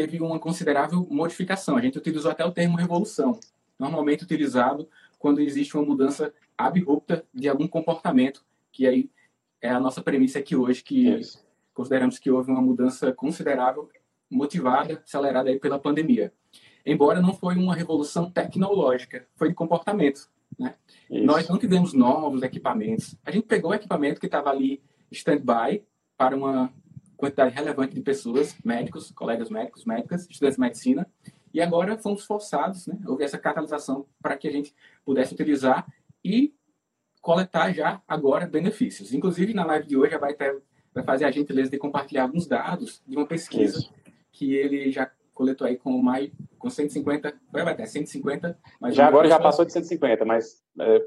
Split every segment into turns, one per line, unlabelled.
teve uma considerável modificação. A gente utilizou até o termo revolução, normalmente utilizado quando existe uma mudança abrupta de algum comportamento, que aí é a nossa premissa aqui hoje, que Isso. consideramos que houve uma mudança considerável, motivada, acelerada aí pela pandemia. Embora não foi uma revolução tecnológica, foi de comportamento. Né? Nós não tivemos novos equipamentos. A gente pegou o equipamento que estava ali stand-by para uma quantidade relevante de pessoas, médicos, colegas médicos, médicas, estudantes de medicina, e agora fomos forçados, né? Houve essa catalisação para que a gente pudesse utilizar e coletar já agora benefícios. Inclusive, na live de hoje, a vai, ter, vai fazer a gentileza de compartilhar alguns dados de uma pesquisa Isso. que ele já coletou aí com mais com 150, vai até 150,
mas já agora já passou de 150, mas
é...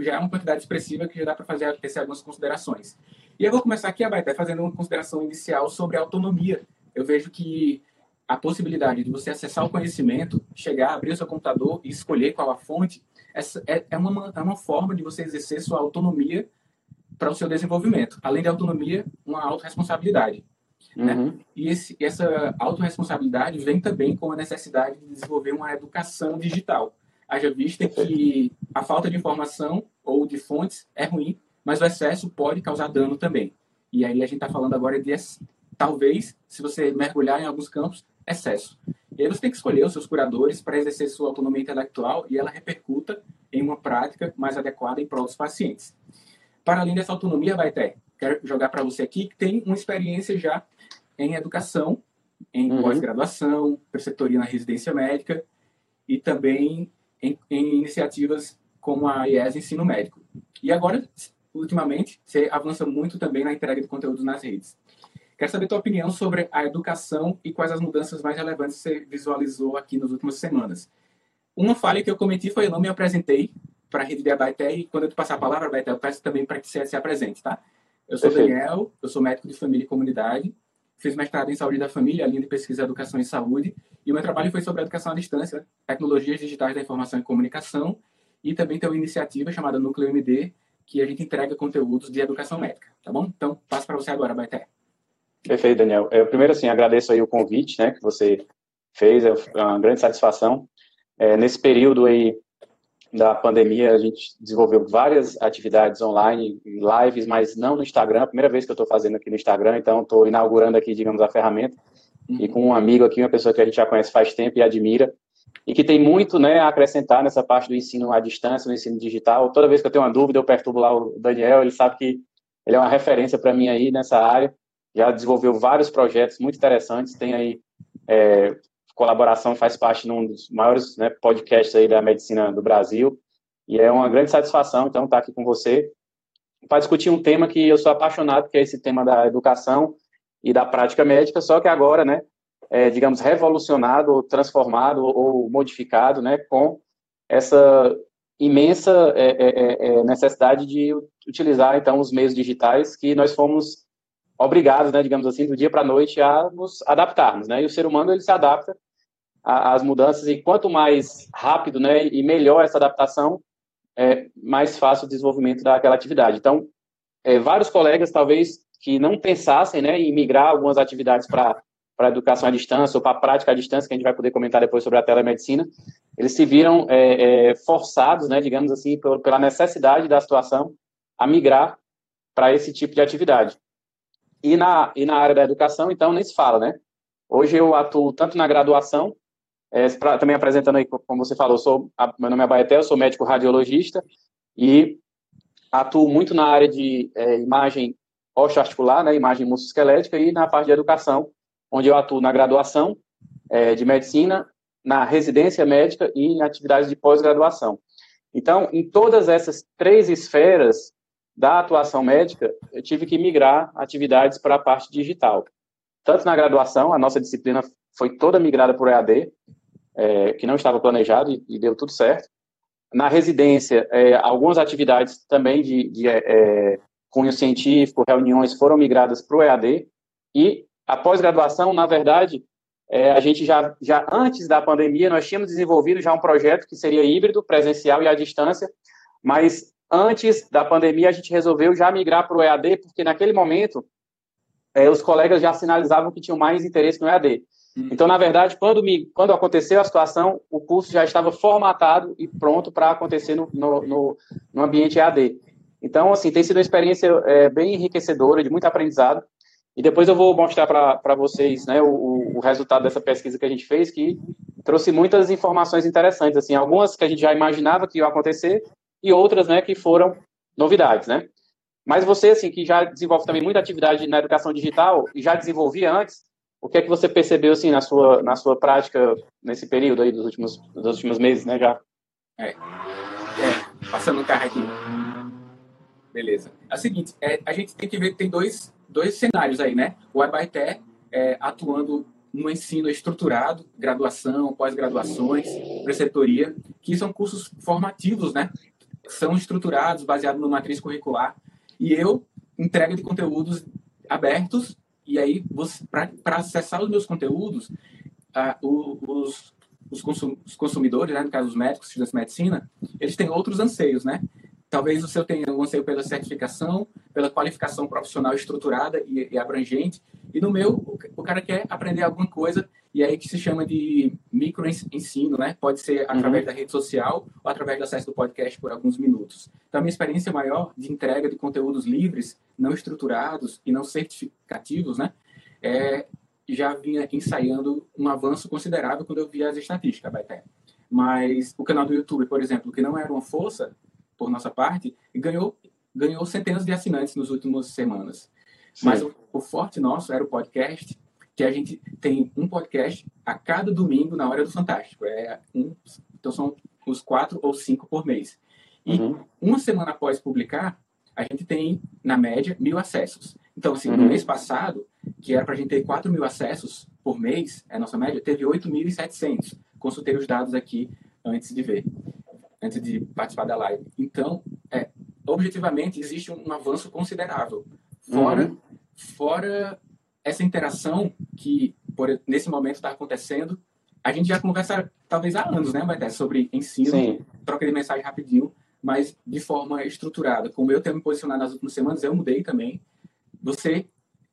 já é uma quantidade expressiva que já dá para fazer algumas considerações. E eu vou começar aqui, Abaité, fazendo uma consideração inicial sobre a autonomia. Eu vejo que a possibilidade de você acessar o conhecimento, chegar, abrir o seu computador e escolher qual a fonte, essa é, é, uma, é uma forma de você exercer sua autonomia para o seu desenvolvimento. Além de autonomia, uma autorresponsabilidade. Né? Uhum. Né? E esse, essa autorresponsabilidade vem também com a necessidade de desenvolver uma educação digital. Haja vista que a falta de informação ou de fontes é ruim mas o excesso pode causar dano também. E aí a gente está falando agora de, talvez, se você mergulhar em alguns campos, excesso. E aí você tem que escolher os seus curadores para exercer sua autonomia intelectual e ela repercuta em uma prática mais adequada em prol dos pacientes. Para além dessa autonomia, vai ter, quero jogar para você aqui que tem uma experiência já em educação, em uhum. pós-graduação, preceptoria na residência médica e também em, em iniciativas como a IES Ensino Médico. E agora, ultimamente, você avança muito também na entrega de conteúdos nas redes. Quero saber tua opinião sobre a educação e quais as mudanças mais relevantes você visualizou aqui nas últimas semanas. Uma falha que eu cometi foi eu não me apresentei para a rede de Abaité e quando eu te passar a palavra, Abaité, eu peço também para que você se apresente, tá? Eu sou Perfeito. Daniel, eu sou médico de família e comunidade, fiz mestrado em saúde da família, linha de pesquisa educação e saúde, e o meu trabalho foi sobre educação à distância, tecnologias digitais da informação e comunicação, e também tem uma iniciativa chamada Núcleo MD, que a gente entrega conteúdos de educação médica, tá bom? Então, passo para você agora, Baité.
Perfeito, Daniel. Eu, primeiro, assim, agradeço aí o convite, né, que você fez, é uma grande satisfação. É, nesse período aí da pandemia, a gente desenvolveu várias atividades online, lives, mas não no Instagram, primeira vez que eu estou fazendo aqui no Instagram, então estou inaugurando aqui, digamos, a ferramenta, uhum. e com um amigo aqui, uma pessoa que a gente já conhece faz tempo e admira, e que tem muito né, a acrescentar nessa parte do ensino à distância, no ensino digital. Toda vez que eu tenho uma dúvida, eu perturbo lá o Daniel, ele sabe que ele é uma referência para mim aí nessa área. Já desenvolveu vários projetos muito interessantes, tem aí é, colaboração, faz parte de um dos maiores né, podcasts aí da medicina do Brasil, e é uma grande satisfação, então, estar aqui com você para discutir um tema que eu sou apaixonado, que é esse tema da educação e da prática médica, só que agora, né, é, digamos, revolucionado, transformado ou modificado, né, com essa imensa é, é, é, é, necessidade de utilizar, então, os meios digitais que nós fomos obrigados, né, digamos assim, do dia para a noite a nos adaptarmos, né, e o ser humano, ele se adapta às mudanças, e quanto mais rápido, né, e melhor essa adaptação, é mais fácil o desenvolvimento daquela atividade. Então, é, vários colegas, talvez, que não pensassem, né, em migrar algumas atividades para para a educação à distância ou para a prática à distância, que a gente vai poder comentar depois sobre a telemedicina, eles se viram é, é, forçados, né, digamos assim, pela necessidade da situação, a migrar para esse tipo de atividade. E na, e na área da educação, então, nem se fala, né? Hoje eu atuo tanto na graduação, é, pra, também apresentando aí, como você falou, sou, a, meu nome é Baetel, sou médico radiologista e atuo muito na área de é, imagem osteoarticular, né, imagem musculoesquelética e na parte de educação, onde eu atuo na graduação é, de medicina, na residência médica e em atividades de pós-graduação. Então, em todas essas três esferas da atuação médica, eu tive que migrar atividades para a parte digital. tanto na graduação, a nossa disciplina foi toda migrada para o EAD, é, que não estava planejado e, e, deu tudo certo. Na residência, é, algumas atividades também de, de é, é cunho científico, reuniões foram migradas para o EAD, e a pós-graduação, na verdade, é, a gente já, já antes da pandemia, nós tínhamos desenvolvido já um projeto que seria híbrido, presencial e à distância, mas antes da pandemia a gente resolveu já migrar para o EAD, porque naquele momento é, os colegas já sinalizavam que tinham mais interesse no EAD. Uhum. Então, na verdade, quando, me, quando aconteceu a situação, o curso já estava formatado e pronto para acontecer no, no, no, no, ambiente EAD. Então, assim, tem sido uma experiência é, bem enriquecedora, de muito aprendizado. E depois eu vou mostrar para vocês né, o, o, resultado dessa pesquisa que a gente fez, que trouxe muitas informações interessantes, assim, algumas que a gente já imaginava que iam acontecer e outras né, que foram novidades, né? Mas você, assim, que já desenvolve também muita atividade na educação digital e já desenvolvia antes, o que é que você percebeu, assim, na sua, na sua prática nesse período aí dos últimos, dos últimos meses, né, já?
É, é passando o carro aqui. Beleza. É o seguinte, é, a gente tem que ver que tem dois dois cenários aí, né? O Abaité é, atuando no ensino estruturado, graduação, pós-graduações, preceptoria, que são cursos formativos, né? São estruturados, baseados numa matriz curricular. E eu entrega de conteúdos abertos, e aí, para acessar os meus conteúdos, os, os consumidores, né, no caso os médicos, estudantes de medicina, eles têm outros anseios, né? Talvez o seu tenha um anseio pela certificação, pela qualificação profissional estruturada e, e abrangente. E no meu, o, o, cara quer aprender alguma coisa, e aí que se chama de microensino, né? Pode ser através uhum. da rede social ou através do acesso do podcast por alguns minutos. Então, a minha experiência maior de entrega de conteúdos livres, não estruturados e não certificativos, né? É, já vinha ensaiando um avanço considerável quando eu via as estatísticas, Baité. Mas o canal do YouTube, por exemplo, que não era uma força, por nossa parte, ganhou, ganhou centenas de assinantes nas últimas semanas. Sim. Mas o, o, forte nosso era o podcast, que a gente tem um podcast a cada domingo na Hora do Fantástico. É um, então são os quatro ou cinco por mês. E uhum. uma semana após publicar, a gente tem, na média, mil acessos. Então, assim, uhum. no mês passado, que era para a gente ter 4 mil acessos por mês, é a nossa média, teve 8.700. Consultei os dados aqui antes de ver antes de participar da live. Então, é, objetivamente, existe um, avanço considerável. Fora, uhum. fora essa interação que, por, nesse momento, está acontecendo, a gente já conversa, talvez há anos, né, Baité, sobre ensino, Sim. troca de mensagem rapidinho, mas de forma estruturada. Como eu tenho me posicionado nas últimas semanas, eu mudei também. Você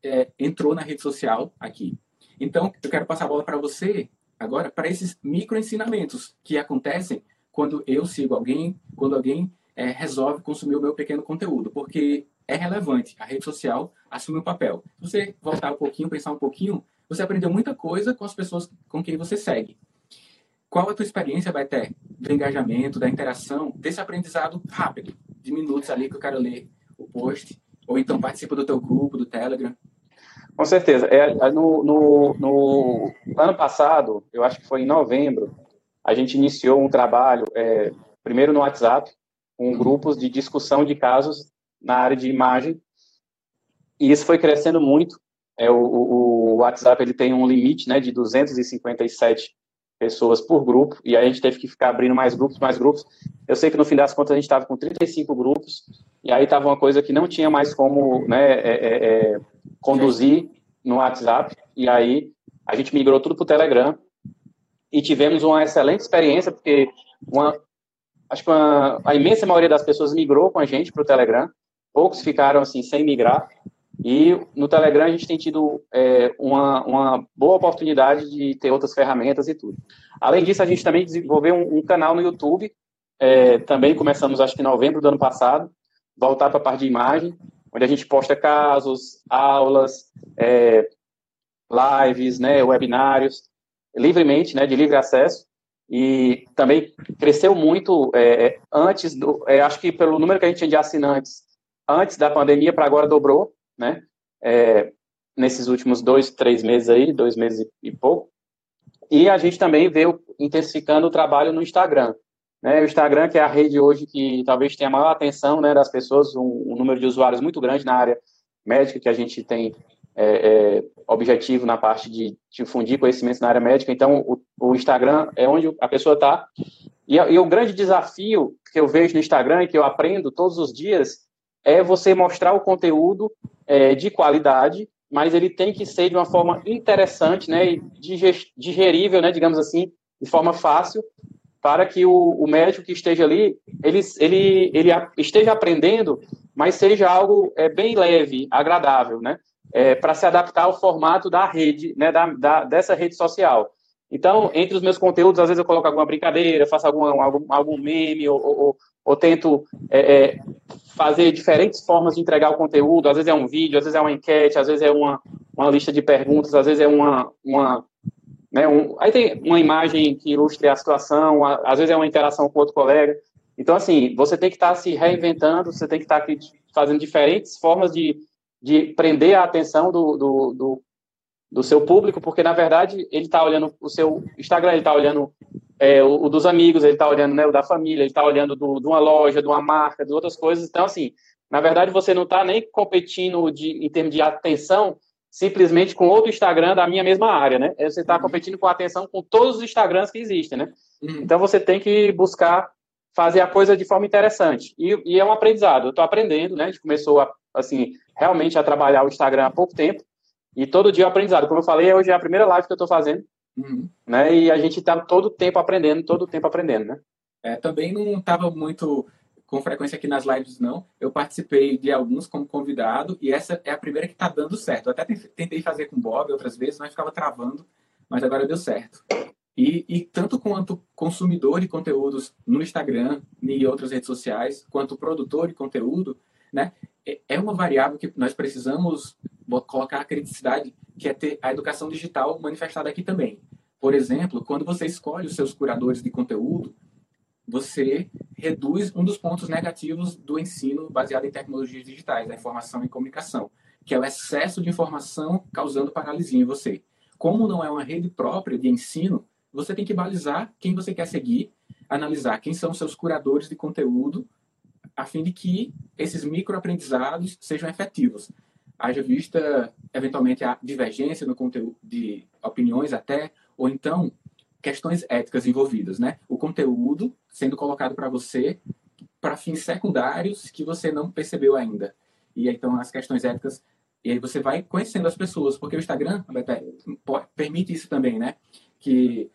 é, entrou na rede social aqui. Então, eu quero passar a bola para você agora, para esses micro ensinamentos que acontecem quando eu sigo alguém, quando alguém é, resolve consumir o meu pequeno conteúdo, porque é relevante. A rede social assume o um papel. Se você voltar um pouquinho, pensar um pouquinho, você aprendeu muita coisa com as pessoas com quem você segue. Qual a tua experiência, ter do engajamento, da interação, desse aprendizado rápido, de minutos ali que eu quero ler o post, ou então participa do teu grupo, do Telegram?
Com certeza. É, no, no, no ano passado, eu acho que foi em novembro, a gente iniciou um trabalho, é, primeiro no WhatsApp, com grupos de discussão de casos na área de imagem, e isso foi crescendo muito. É, o, o, WhatsApp ele tem um limite né, de 257 pessoas por grupo, e a gente teve que ficar abrindo mais grupos, mais grupos. Eu sei que no fim das contas a gente estava com 35 grupos, e aí estava uma coisa que não tinha mais como né, é, é, é conduzir no WhatsApp, e aí a gente migrou tudo para o Telegram, e tivemos uma excelente experiência, porque uma, acho que uma, a imensa maioria das pessoas migrou com a gente para o Telegram, poucos ficaram assim sem migrar, e no Telegram a gente tem tido é, uma, uma boa oportunidade de ter outras ferramentas e tudo. Além disso, a gente também desenvolveu um, um canal no YouTube, é, também começamos acho que em novembro do ano passado, voltar para a parte de imagem, onde a gente posta casos, aulas, é, lives, né, webinários, livremente, né, de livre acesso, e também cresceu muito é, é, antes do, é, acho que pelo número que a gente tinha de assinantes antes da pandemia para agora dobrou, né, é, nesses últimos dois, três meses aí, dois meses e, pouco, e a gente também veio intensificando o trabalho no Instagram, né, o Instagram que é a rede hoje que talvez tenha a maior atenção, né, das pessoas, um, um número de usuários muito grande na área médica que a gente tem é, é, objetivo na parte de difundir conhecimentos na área médica. Então, o, o Instagram é onde a pessoa está. E, e, o grande desafio que eu vejo no Instagram e que eu aprendo todos os dias é você mostrar o conteúdo é, de qualidade, mas ele tem que ser de uma forma interessante, né, e digerível, né, digamos assim, de forma fácil, para que o, o médico que esteja ali, ele, ele, ele esteja aprendendo, mas seja algo é, bem leve, agradável, né, é, para se adaptar ao formato da rede, né, da, da, dessa rede social. Então, entre os meus conteúdos, às vezes eu coloco alguma brincadeira, faço algum, algum, algum meme, ou, ou, ou tento é, é, fazer diferentes formas de entregar o conteúdo. Às vezes é um vídeo, às vezes é uma enquete, às vezes é uma, uma lista de perguntas, às vezes é uma. uma né, um, aí tem uma imagem que ilustre a situação, às vezes é uma interação com outro colega. Então, assim, você tem que estar se reinventando, você tem que estar aqui fazendo diferentes formas de, de prender a atenção do, do, do do seu público, porque na verdade ele está olhando o seu Instagram, ele está olhando é, o, o, dos amigos, ele está olhando né, o da família, ele está olhando do, de uma loja, de uma marca, de outras coisas. Então, assim, na verdade você não está nem competindo de, em termos de atenção simplesmente com outro Instagram da minha mesma área, né? Você está competindo com atenção com todos os Instagrams que existem, né? Uhum. Então você tem que buscar fazer a coisa de forma interessante. E, e é um aprendizado. Eu estou aprendendo, né? A gente começou a, assim, realmente a trabalhar o Instagram há pouco tempo. E todo dia é aprendizado. Como eu falei, hoje é a primeira live que eu estou fazendo. Uhum. Né? E a gente está todo tempo aprendendo, todo tempo aprendendo, né?
É, também não estava muito com frequência aqui nas lives, não. Eu participei de alguns como convidado e essa é a primeira que está dando certo. Eu até tentei fazer com o Bob outras vezes, mas ficava travando, mas agora deu certo. E, e, tanto quanto consumidor de conteúdos no Instagram e outras redes sociais, quanto produtor de conteúdo, né, é, é uma variável que nós precisamos colocar a criticidade, que é ter a educação digital manifestada aqui também. Por exemplo, quando você escolhe os seus curadores de conteúdo, você reduz um dos pontos negativos do ensino baseado em tecnologias digitais, a informação e comunicação, que é o excesso de informação causando paralisia em você. Como não é uma rede própria de ensino, você tem que balizar quem você quer seguir, analisar quem são seus curadores de conteúdo, a fim de que esses microaprendizados sejam efetivos haja vista eventualmente a divergência no conteúdo de opiniões até, ou então questões éticas envolvidas, né? O conteúdo sendo colocado para você para fins secundários que você não percebeu ainda. E então as questões éticas e aí você vai conhecendo as pessoas, porque o Instagram permite isso também, né? Que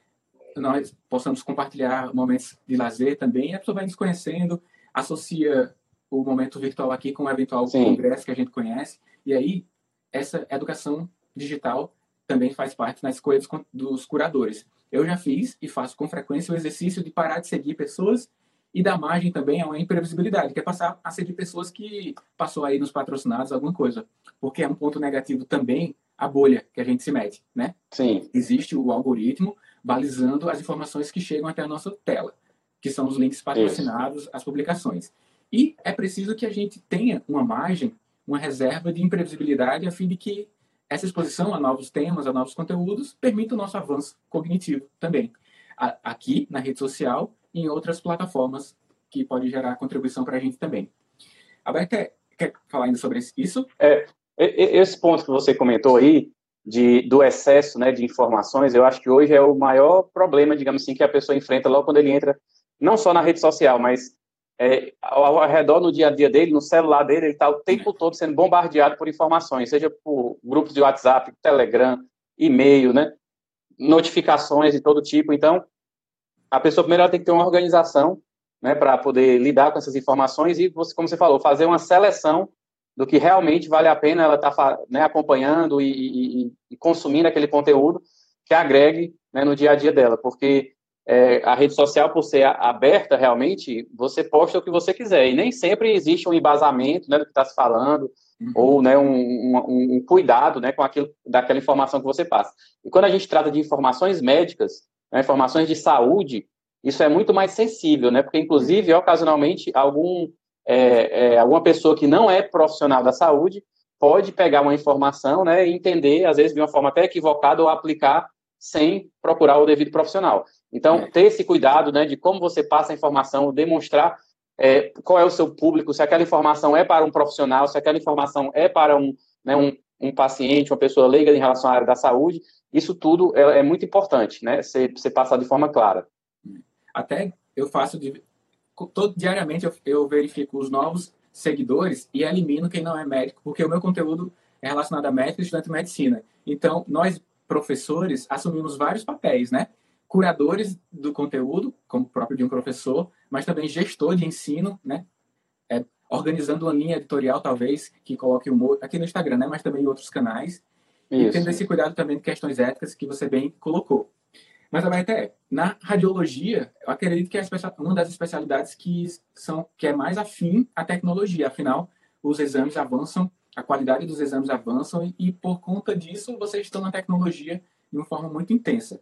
nós possamos compartilhar momentos de lazer também, e a pessoa vai nos conhecendo, associa o momento virtual aqui com o eventual Sim. congresso que a gente conhece, e aí, essa educação digital também faz parte na escolha dos, dos curadores. Eu já fiz e faço com frequência o exercício de parar de seguir pessoas e dar margem também a uma imprevisibilidade, que é passar a seguir pessoas que passou aí nos patrocinados alguma coisa. Porque é um ponto negativo também a bolha que a gente se mete, né?
Sim.
Existe o algoritmo balizando as informações que chegam até a nossa tela, que são os links patrocinados, as publicações. E é preciso que a gente tenha uma margem uma reserva de imprevisibilidade a fim de que essa exposição a novos temas, a novos conteúdos, permita o nosso avanço cognitivo também. Aqui, na rede social e em outras plataformas que pode gerar contribuição para a gente também. Alberto, quer falar ainda sobre isso?
É, esse ponto que você comentou aí, de, do excesso né, de informações, eu acho que hoje é o maior problema, digamos assim, que a pessoa enfrenta logo quando ele entra, não só na rede social, mas é, ao, ao, redor no dia a dia dele, no celular dele, ele está o tempo todo sendo bombardeado por informações, seja por grupos de WhatsApp, Telegram, e-mail, né? notificações de todo tipo. Então, a pessoa primeiro tem que ter uma organização né, para poder lidar com essas informações e, você, como você falou, fazer uma seleção do que realmente vale a pena ela estar tá, né, acompanhando e, e, e, consumindo aquele conteúdo que agregue né, no dia a dia dela, porque é, a rede social, por ser aberta realmente, você posta o que você quiser. E nem sempre existe um embasamento né, do que está se falando, uhum. ou né, um, um, um, cuidado né, com aquilo, daquela informação que você passa. E quando a gente trata de informações médicas, né, informações de saúde, isso é muito mais sensível, né? Porque, inclusive, ocasionalmente, algum, é, é, alguma pessoa que não é profissional da saúde pode pegar uma informação né, e entender, às vezes, de uma forma até equivocada ou aplicar sem procurar o devido profissional. Então, é. ter esse cuidado né, de como você passa a informação, demonstrar é, qual é o seu público, se aquela informação é para um profissional, se aquela informação é para um, né, um, um paciente, uma pessoa leiga em relação à área da saúde, isso tudo é, é muito importante, né? Ser, ser passado de forma clara.
Até eu faço de, todo diariamente eu, eu verifico os novos seguidores e elimino quem não é médico, porque o meu conteúdo é relacionado a médico e estudante de medicina. Então, nós professores assumimos vários papéis, né? Curadores do conteúdo, como próprio de um professor, mas também gestor de ensino, né? É, organizando uma linha editorial, talvez, que coloque humor aqui no Instagram, né? Mas também em outros canais. Isso. E tendo esse cuidado também de questões éticas que você bem colocou. Mas até na radiologia, eu acredito que é uma das especialidades que são que é mais afim à tecnologia. Afinal, os exames avançam, a qualidade dos exames avançam e, e por conta disso vocês estão na tecnologia de uma forma muito intensa.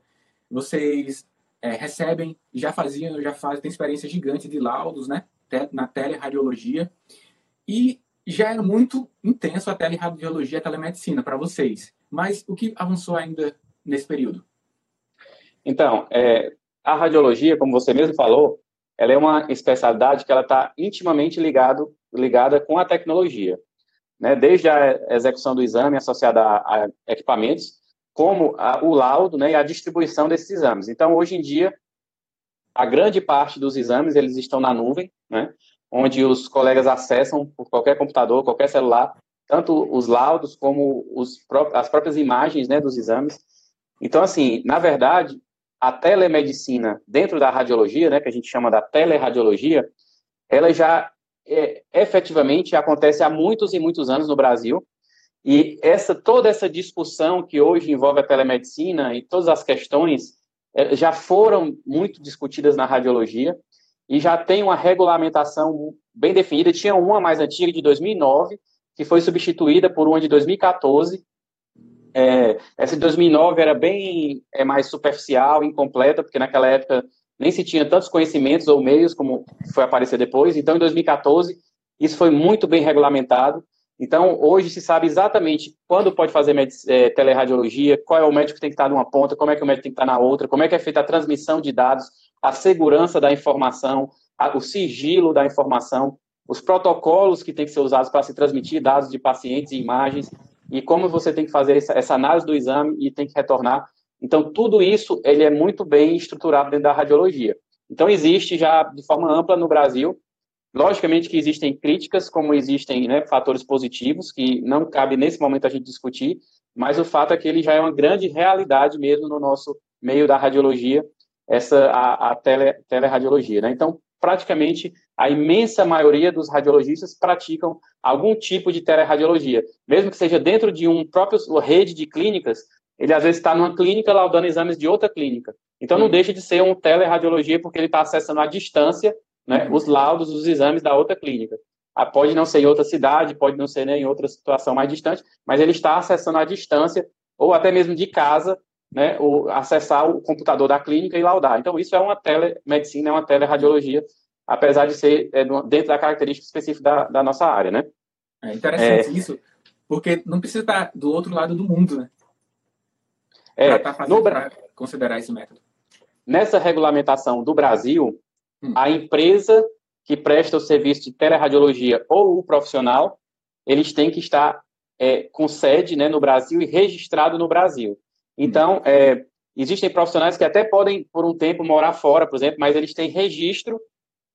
Vocês é, recebem, já faziam, já fazem, tem experiência gigante de laudos, né, na teleradiologia e já era muito intenso a teleradiologia, a telemedicina para vocês. Mas o que avançou ainda nesse período?
Então, é, a radiologia, como você mesmo falou, ela é uma especialidade que ela está intimamente ligado, ligada com a tecnologia, né? Desde a execução do exame associada a, a equipamentos, como a, o laudo, né, e a distribuição desses exames. Então, hoje em dia, a grande parte dos exames eles estão na nuvem, né? Onde os colegas acessam por qualquer computador, qualquer celular, tanto os laudos como os, as próprias imagens, né, dos exames. Então, assim, na verdade, a telemedicina dentro da radiologia, né, que a gente chama da teleradiologia, ela já é, efetivamente acontece há muitos e muitos anos no Brasil. E essa toda essa discussão que hoje envolve a telemedicina e todas as questões é, já foram muito discutidas na radiologia e já tem uma regulamentação bem definida. Tinha uma mais antiga de 2009 que foi substituída por uma de 2014 é, essa de 2009 era bem é, mais superficial, incompleta, porque naquela época nem se tinha tantos conhecimentos ou meios como foi aparecer depois. Então, em 2014, isso foi muito bem regulamentado. Então, hoje se sabe exatamente quando pode fazer é, teleradiologia, qual é o médico que tem que estar numa ponta, como é que o médico tem que estar na outra, como é que é feita a transmissão de dados, a segurança da informação, a, o sigilo da informação, os protocolos que têm que ser usados para se transmitir dados de pacientes e imagens e como você tem que fazer essa, essa, análise do exame e tem que retornar. Então, tudo isso ele é muito bem estruturado dentro da radiologia. Então, existe já de forma ampla no Brasil. Logicamente que existem críticas, como existem né, fatores positivos, que não cabe nesse momento a gente discutir, mas o fato é que ele já é uma grande realidade mesmo no nosso meio da radiologia, essa a, a tele, teleradiologia. Né? Então, praticamente a imensa maioria dos radiologistas praticam algum tipo de teleradiologia, mesmo que seja dentro de um próprio rede de clínicas, ele às vezes está numa clínica laudando exames de outra clínica. Então não uhum. deixa de ser um teleradiologia porque ele está acessando à distância né, os laudos dos exames da outra clínica. Ah, pode não ser em outra cidade, pode não ser né, em outra situação mais distante, mas ele está acessando à distância ou até mesmo de casa, né, ou acessar o computador da clínica e laudar. Então isso é uma telemedicina, é uma teleradiologia apesar de ser é, dentro da característica específica da, da nossa área, né?
É interessante é, isso, porque não precisa estar do outro lado do mundo, né?
É, tá no,
considerar esse método.
Nessa regulamentação do Brasil. A empresa que presta o serviço de teleradiologia ou o profissional, eles têm que estar é, com sede né, no Brasil e registrado no Brasil. Então, é, existem profissionais que até podem, por um tempo, morar fora, por exemplo, mas eles têm registro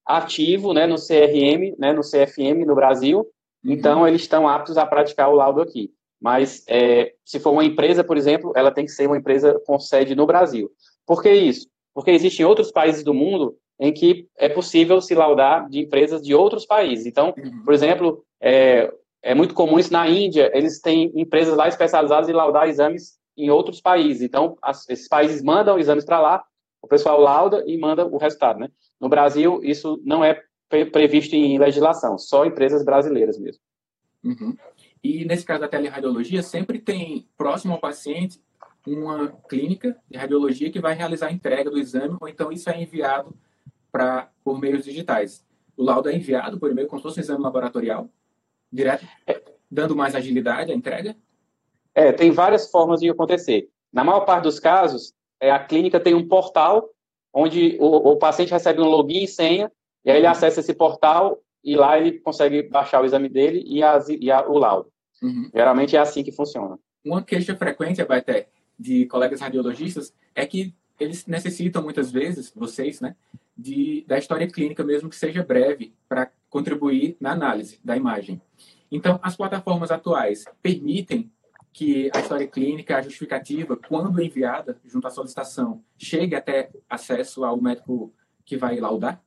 ativo né, no CRM, né, no CFM no Brasil, uhum. então eles estão aptos a praticar o laudo aqui. Mas é, se for uma empresa, por exemplo, ela tem que ser uma empresa com sede no Brasil. Por que isso? Porque existem outros países do mundo em que é possível se laudar de empresas de outros países. Então, uhum. por exemplo, é, é muito comum isso na Índia, eles têm empresas lá especializadas em laudar exames em outros países. Então, as, esses países mandam exames para lá, o pessoal lauda e manda o resultado, né? No Brasil, isso não é previsto em legislação, só empresas brasileiras mesmo.
Uhum. E nesse caso da teleradiologia, sempre tem próximo ao paciente uma clínica de radiologia que vai realizar a entrega do exame, ou então isso é enviado para por meios digitais. O laudo é enviado por e-mail como se fosse um exame laboratorial, direto, é. dando mais agilidade à entrega?
É, tem várias formas de acontecer. Na maior parte dos casos, é, a clínica tem um portal onde o, o paciente recebe um login e senha, e aí ele acessa esse portal e lá ele consegue baixar o exame dele e, as, e a, o laudo. Uhum. Geralmente é assim que funciona.
Uma queixa frequente, até de colegas radiologistas é que eles necessitam muitas vezes, vocês, né, de, da história clínica mesmo que seja breve para contribuir na análise da imagem. Então, as plataformas atuais permitem que a história clínica, a justificativa, quando enviada junto à solicitação, chegue até acesso ao médico que vai laudar?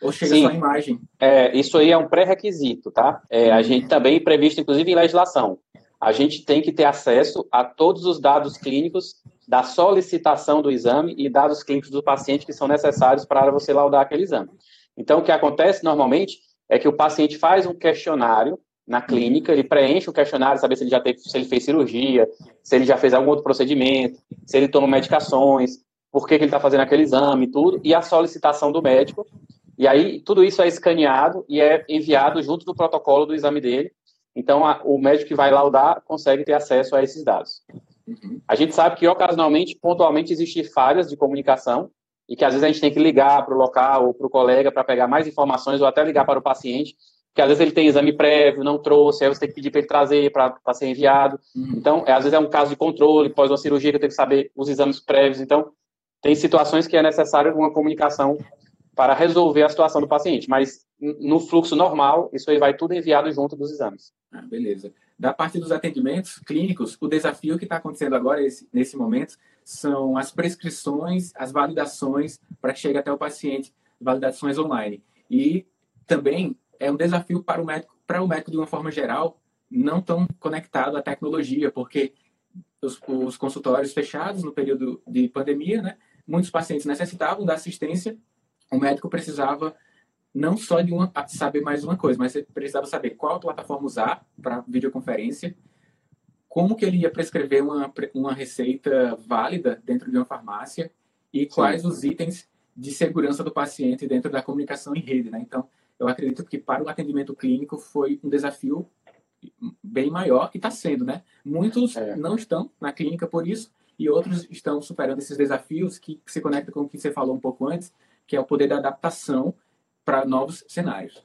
Ou chega Sim. só a imagem?
É, isso aí é um pré-requisito, tá? É, a gente também previsto, inclusive, em legislação. A gente tem que ter acesso a todos os dados clínicos da solicitação do exame e dados clínicos do paciente que são necessários para você laudar aquele exame. Então, o que acontece normalmente é que o paciente faz um questionário na clínica, ele preenche o questionário, saber se ele já teve, se ele fez cirurgia, se ele já fez algum outro procedimento, se ele toma medicações, por que, que ele está fazendo aquele exame, tudo, e a solicitação do médico. E aí, tudo isso é escaneado e é enviado junto do protocolo do exame dele. Então, a, o médico que vai laudar consegue ter acesso a esses dados. Uhum. A gente sabe que, ocasionalmente, pontualmente, existem falhas de comunicação e que, às vezes, a gente tem que ligar para o local ou para o colega para pegar mais informações ou até ligar para o paciente porque às vezes ele tem exame prévio, não trouxe, aí você tem que pedir para ele trazer para ser enviado. Uhum. Então, é, às vezes é um caso de controle, pós uma cirurgia que eu tenho que saber os exames prévios. Então, tem situações que é necessário uma comunicação para resolver a situação do paciente, mas no fluxo normal, isso aí vai tudo enviado junto dos exames.
Ah, beleza. Da parte dos atendimentos clínicos, o desafio que está acontecendo agora, esse, nesse momento, são as prescrições, as validações para que chegue até o paciente, validações online. E também é um desafio para o médico, para o médico de uma forma geral, não tão conectado à tecnologia, porque os, os consultórios fechados no período de pandemia, né, muitos pacientes necessitavam da assistência, o médico precisava não só de uma, saber mais uma coisa, mas precisava saber qual plataforma usar para videoconferência, como que ele ia prescrever uma, uma receita válida dentro de uma farmácia e quais Sim. os itens de segurança do paciente dentro da comunicação em rede, né? Então, eu acredito que para o atendimento clínico foi um desafio bem maior e está sendo, né? Muitos é. não estão na clínica por isso e outros estão superando esses desafios que se conecta com o que você falou um pouco antes, que é o poder da adaptação para novos cenários.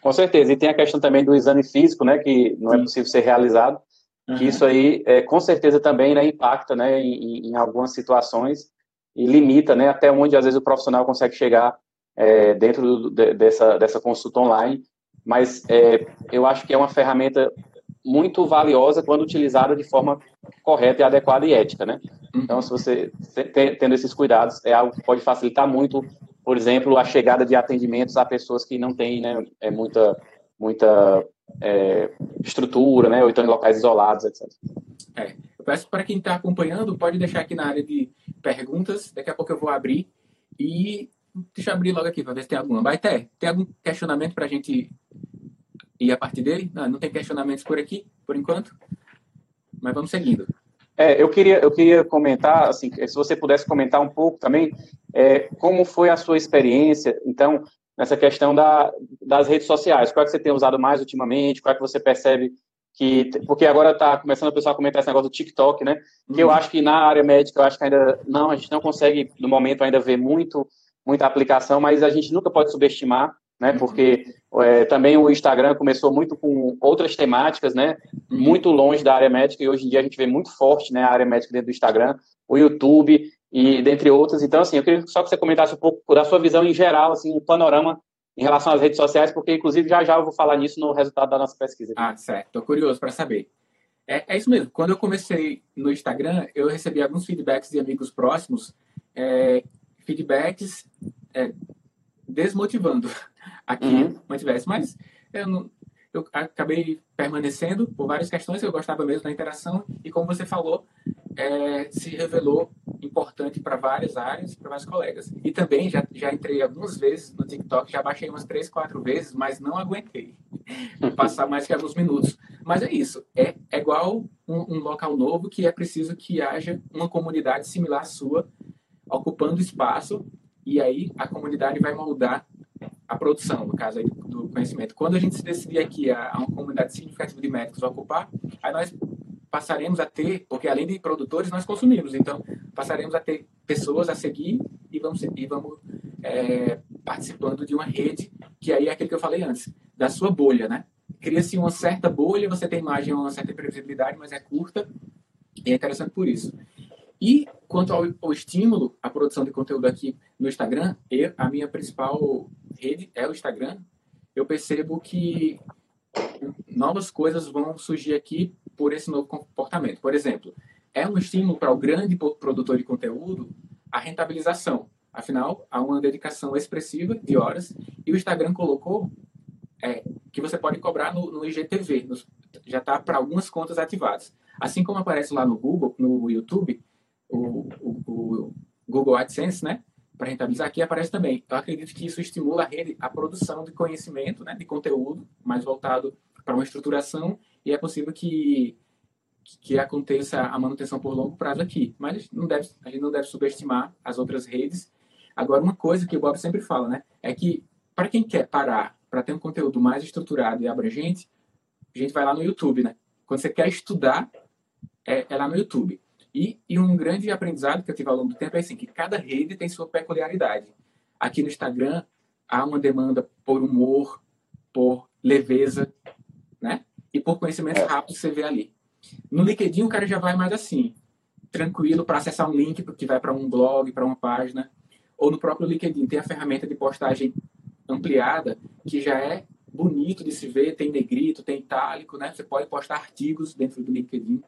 Com certeza. E tem a questão também do exame físico, né, que não é Sim. é possível ser realizado, uhum. que isso aí, é, com certeza, também né, impacta né, em, em algumas situações e limita né, até onde, às vezes, o profissional consegue chegar é, dentro do, de, dessa, dessa consulta online, mas é, eu acho que é uma ferramenta muito valiosa quando utilizada de forma correta e adequada e ética, né? Então, se você tendo esses cuidados, é algo que pode facilitar muito, por exemplo, a chegada de atendimentos a pessoas que não têm, né, é muita, muita é, estrutura, né, ou então em locais isolados, etc.
É, eu peço para quem está acompanhando, pode deixar aqui na área de perguntas, daqui a pouco eu vou abrir e Deixa eu abrir logo aqui para ver se tem alguma. Vai ter. Tem algum questionamento para a gente ir a partir dele? Não, não tem questionamentos por aqui, por enquanto. Mas vamos seguindo.
É, eu queria, eu queria comentar, assim, se você pudesse comentar um pouco também, é, como foi a sua experiência, então, nessa questão da, das redes sociais. Qual é que você tem usado mais ultimamente? Qual é que você percebe que porque agora está começando o pessoal a comentar esse negócio do TikTok, né? Que eu uhum. acho que na área médica eu acho que ainda não, a gente não consegue no momento ainda ver muito muita aplicação, mas a gente nunca pode subestimar, né? Porque é, também o Instagram começou muito com outras temáticas, né? Muito longe da área médica e hoje em dia a gente vê muito forte, né? A área médica dentro do Instagram, o YouTube e dentre outras. Então, assim, eu queria só que você comentasse um pouco da sua visão em geral, assim, o um panorama em relação às redes sociais, porque inclusive já já eu vou falar nisso no resultado da nossa pesquisa.
Ah, certo. Tô curioso para saber. É, é, isso mesmo. Quando eu comecei no Instagram, eu recebi alguns feedbacks de amigos próximos é, feedbacks é, desmotivando a que uhum. mantivesse. Mas eu, não, eu acabei permanecendo por várias questões, eu gostava mesmo da interação e, como você falou, é, se revelou importante para várias áreas, para vários colegas. E também já, já entrei algumas vezes no TikTok, já baixei umas três, quatro vezes, mas não aguentei passar mais que alguns minutos. Mas é isso, é, é igual um, um local novo que é preciso que haja uma comunidade similar à sua ocupando espaço e aí a comunidade vai moldar a produção, no caso aí do conhecimento. Quando a gente se decidir aqui a, a uma comunidade significativa de médicos ocupar, aí nós passaremos a ter, porque além de produtores, nós consumimos, então passaremos a ter pessoas a seguir e vamos, e vamos é, participando de uma rede, que aí é aquilo que eu falei antes, da sua bolha, né? cria-se uma certa bolha, você tem imagem uma certa previsibilidade, mas é curta, e é interessante por isso. E quanto ao, ao estímulo, a produção de conteúdo aqui no Instagram, eu, a minha principal rede é o Instagram. Eu percebo que novas coisas vão surgir aqui por esse novo comportamento. Por exemplo, é um estímulo para o grande produtor de conteúdo a rentabilização. Afinal, há uma dedicação expressiva de horas e o Instagram colocou é, que você pode cobrar no, no IGTV, já está para algumas contas ativadas. Assim como aparece lá no Google, no YouTube, o, o, o Google AdSense, né? Para rentabilizar aqui aparece também. Eu acredito que isso estimula a rede, a produção de conhecimento, né? De conteúdo mais voltado para uma estruturação e é possível que que aconteça a manutenção por longo prazo aqui. Mas não deve, a gente não deve subestimar as outras redes. Agora, uma coisa que o Bob sempre fala, né? É que para quem quer parar para ter um conteúdo mais estruturado e abrangente, a gente vai lá no YouTube, né? Quando você quer estudar, é, é lá no YouTube. E, e, um grande aprendizado que eu tive ao longo do tempo é assim, que cada rede tem sua peculiaridade. Aqui no Instagram, há uma demanda por humor, por leveza, né? E por conhecimentos é. rápidos você vê ali. No LinkedIn, o cara já vai mais assim, tranquilo para acessar um link que vai para um blog, para uma página. Ou no próprio LinkedIn tem a ferramenta de postagem ampliada, que já é bonito de se ver, tem negrito, tem itálico, né? Você pode postar artigos dentro do LinkedIn.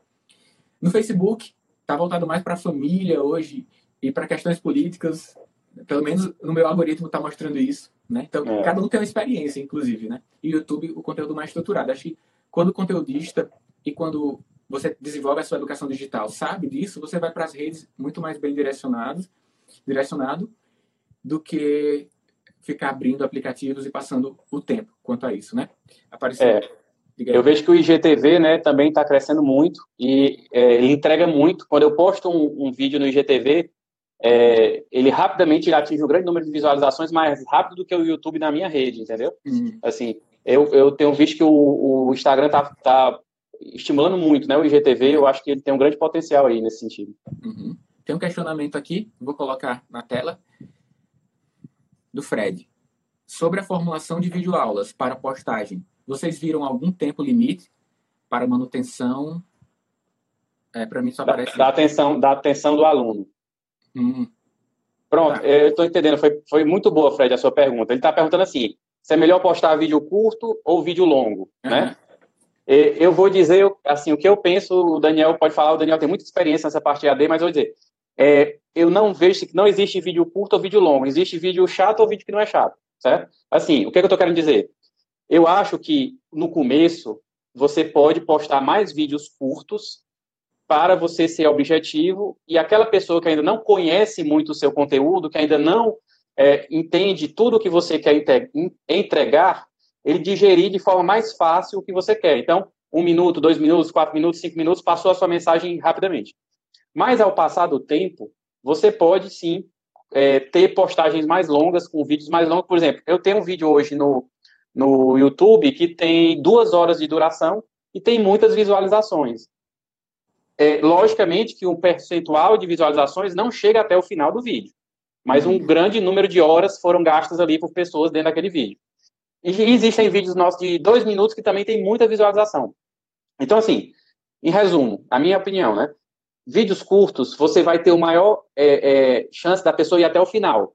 No Facebook, está voltado mais para a família hoje e para questões políticas. Pelo menos no meu algoritmo está mostrando isso, né? Então, é. cada um tem uma experiência, inclusive, né? E o YouTube, o conteúdo mais estruturado. Acho que quando o conteudista e quando você desenvolve a sua educação digital sabe disso, você vai para as redes muito mais bem direcionado, direcionado do que ficar abrindo aplicativos e passando o tempo quanto a isso, né?
Apareceu. É. Eu vejo que o IGTV, né, também está crescendo muito e é, ele entrega muito. Quando eu posto um, um vídeo no IGTV, é, ele rapidamente atinge um grande número de visualizações mais rápido do que o YouTube na minha rede, entendeu? Uhum. Assim, eu, eu tenho visto que o, o Instagram tá, tá estimulando muito, né? O IGTV, eu acho que ele tem um grande potencial aí nesse sentido.
Uhum. Tem um questionamento aqui, vou colocar na tela do Fred. Sobre a formulação de videoaulas para postagem, vocês viram algum tempo limite para manutenção?
É, para mim só aparece... Da, da, atenção, da atenção do aluno. Hum. Pronto, tá. eu estou entendendo. Foi, foi muito boa, Fred, a sua pergunta. Ele está perguntando assim, se é melhor postar vídeo curto ou vídeo longo, uhum. né? Eu vou dizer, assim, o que eu penso, o Daniel pode falar, o Daniel tem muita experiência nessa parte de AD, mas eu vou dizer, é, eu não vejo que não existe vídeo curto ou vídeo longo, existe vídeo chato ou vídeo que não é chato, certo? Assim, o que, é que eu estou querendo dizer? Eu acho que no começo você pode postar mais vídeos curtos para você ser objetivo e aquela pessoa que ainda não conhece muito o seu conteúdo, que ainda não é, entende tudo o que você quer entregar, ele digerir de forma mais fácil o que você quer. Então, um minuto, dois minutos, quatro minutos, cinco minutos, passou a sua mensagem rapidamente. Mas ao passar do tempo, você pode sim é, ter postagens mais longas, com vídeos mais longos. Por exemplo, eu tenho um vídeo hoje no, no YouTube que tem duas horas de duração e tem muitas visualizações. É, logicamente que um percentual de visualizações não chega até o final do vídeo, mas um uhum. grande número de horas foram gastas ali por pessoas dentro daquele vídeo. E existem vídeos nossos de dois minutos que também tem muita visualização. Então, assim, em resumo, a minha opinião, né? vídeos curtos, você vai ter o maior é, é, chance da pessoa ir até o final.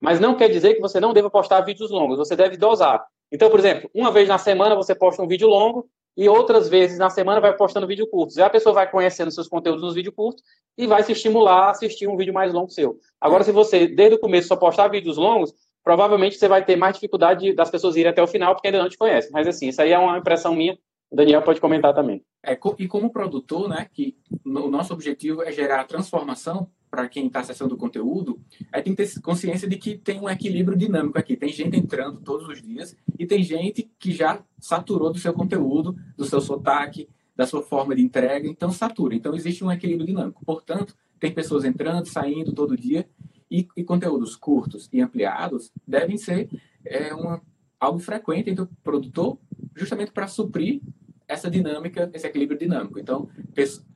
Mas não quer dizer que você não deva postar vídeos longos, você deve dosar. Então, por exemplo, uma vez na semana você posta um vídeo longo e outras vezes na semana vai postando vídeo curto. E a pessoa vai conhecendo seus conteúdos nos vídeos curtos e vai se estimular a assistir um vídeo mais longo seu. Agora, se você, desde o começo, só postar vídeos longos, provavelmente você vai ter mais dificuldade das pessoas irem até o final porque ainda não te conhecem. Mas, assim, isso aí é uma impressão minha o Daniel pode comentar também.
É, e como produtor, né, que o nosso objetivo é gerar transformação para quem está acessando o conteúdo, aí tem que ter consciência de que tem um equilíbrio dinâmico aqui. Tem gente entrando todos os dias e tem gente que já saturou do seu conteúdo, do seu sotaque, da sua forma de entrega, então satura. Então existe um equilíbrio dinâmico. Portanto, tem pessoas entrando, saindo todo dia e, e conteúdos curtos e ampliados devem ser é, uma, algo frequente entre o produtor, justamente para suprir essa dinâmica, esse equilíbrio dinâmico. Então,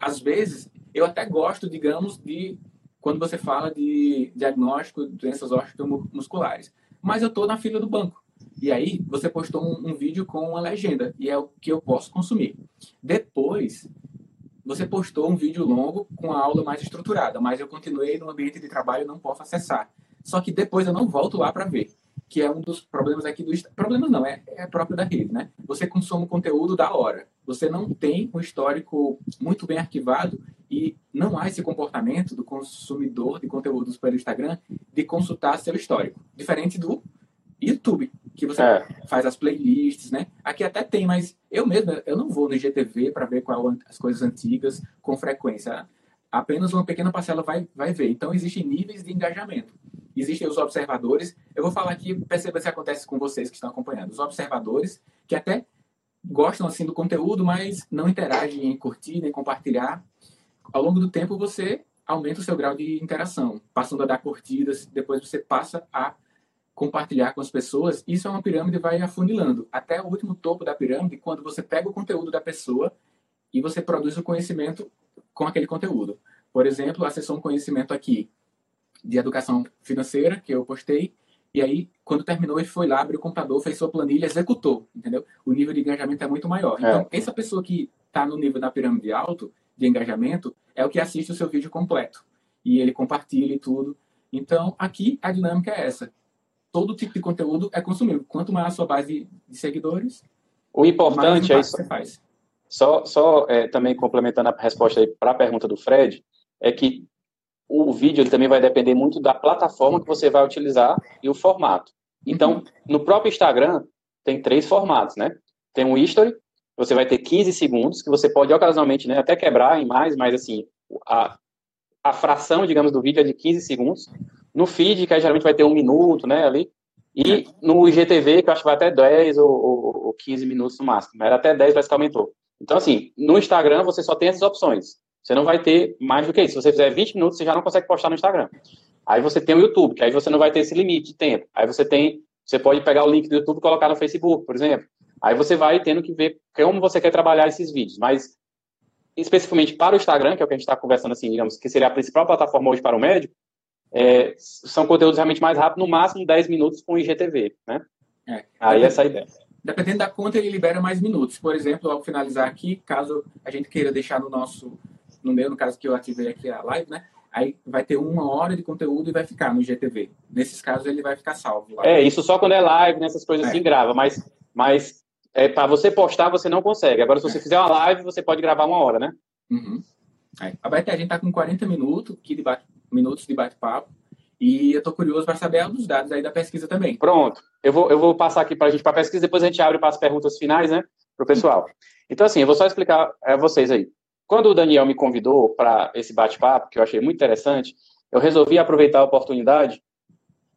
às vezes, eu até gosto, digamos, de quando você fala de diagnóstico de doenças musculares, mas eu estou na fila do banco. E aí você postou um, um vídeo com uma legenda, e é o que eu posso consumir. Depois, você postou um vídeo longo com a aula mais estruturada, mas eu continuei no ambiente de trabalho e não posso acessar. Só que depois eu não volto lá para ver, que é um dos problemas aqui do problema não é, é próprio da rede, né? Você consome conteúdo da hora, você não tem um histórico muito bem arquivado e não há esse comportamento do consumidor de conteúdos pelo Instagram de consultar seu histórico, diferente do YouTube, que você é. faz as playlists, né? Aqui até tem, mas eu mesmo, eu não vou no IGTV para ver qual as coisas antigas com frequência. Apenas uma pequena parcela vai, vai ver. Então, existem níveis de engajamento. Existem os observadores. Eu vou falar aqui, perceba se acontece com vocês que estão acompanhando. Os observadores, que até gostam assim do conteúdo, mas não interagem em curtir nem compartilhar. Ao longo do tempo, você aumenta o seu grau de interação, passando a dar curtidas, depois você passa a compartilhar com as pessoas, isso é uma pirâmide vai afunilando até o último topo da pirâmide, quando você pega o conteúdo da pessoa e você produz o conhecimento com aquele conteúdo. Por exemplo, acessou um conhecimento aqui de educação financeira que eu postei, e aí, quando terminou, ele foi lá, abriu o computador, fez sua planilha, executou, entendeu? O nível de engajamento é muito maior. Então, é. essa pessoa que está no nível da pirâmide alto de engajamento é o que assiste o seu vídeo completo. E ele compartilha e tudo. Então, aqui a dinâmica é essa todo tipo de conteúdo é consumido. Quanto maior a sua base de seguidores,
o importante é isso. Você faz. Só, só é, também complementando a resposta para a pergunta do Fred, é que o vídeo também vai depender muito da plataforma que você vai utilizar e o formato. Então, uhum. no próprio Instagram, tem três formatos, né? Tem um history, você vai ter 15 segundos, que você pode ocasionalmente né, até quebrar em mais, mas assim, a, a fração, digamos, do vídeo é de 15 segundos. No feed, que geralmente vai ter um minuto, né, ali. E no IGTV, que eu acho que vai até 10 ou, ou, ou 15 minutos no máximo. Era até 10, parece que aumentou. Então, assim, no Instagram você só tem essas opções. Você não vai ter mais do que isso. Se você fizer 20 minutos, você já não consegue postar no Instagram. Aí você tem o YouTube, que aí você não vai ter esse limite de tempo. Aí você tem, você pode pegar o link do YouTube e colocar no Facebook, por exemplo. Aí você vai tendo que ver como você quer trabalhar esses vídeos. Mas, especificamente para o Instagram, que é o que a gente está conversando assim, digamos, que seria a principal plataforma hoje para o médico, é, são conteúdos realmente mais rápidos, no máximo 10 minutos com IGTV, né? É. Aí essa é a ideia.
Dependendo da conta, ele libera mais minutos. Por exemplo, ao finalizar aqui, caso a gente queira deixar no nosso, no meu, no caso que eu ativei aqui a live, né? Aí vai ter uma hora de conteúdo e vai ficar no IGTV. Nesses casos, ele vai ficar salvo.
Lá. É, isso só quando é live, nessas coisas é. assim, grava. Mas, mas é, para você postar, você não consegue. Agora, se você é. fizer uma live, você pode gravar uma hora, né?
Uhum. É. A gente tá com 40 minutos aqui de bate, minutos de bate-papo. E eu estou curioso para saber dos dados aí da pesquisa também.
Pronto. Eu vou, eu vou passar aqui para a gente para pesquisa, depois a gente abre para as perguntas finais, né, para o pessoal. Então, assim, eu vou só explicar a vocês aí. Quando o Daniel me convidou para esse bate-papo, que eu achei muito interessante, eu resolvi aproveitar a oportunidade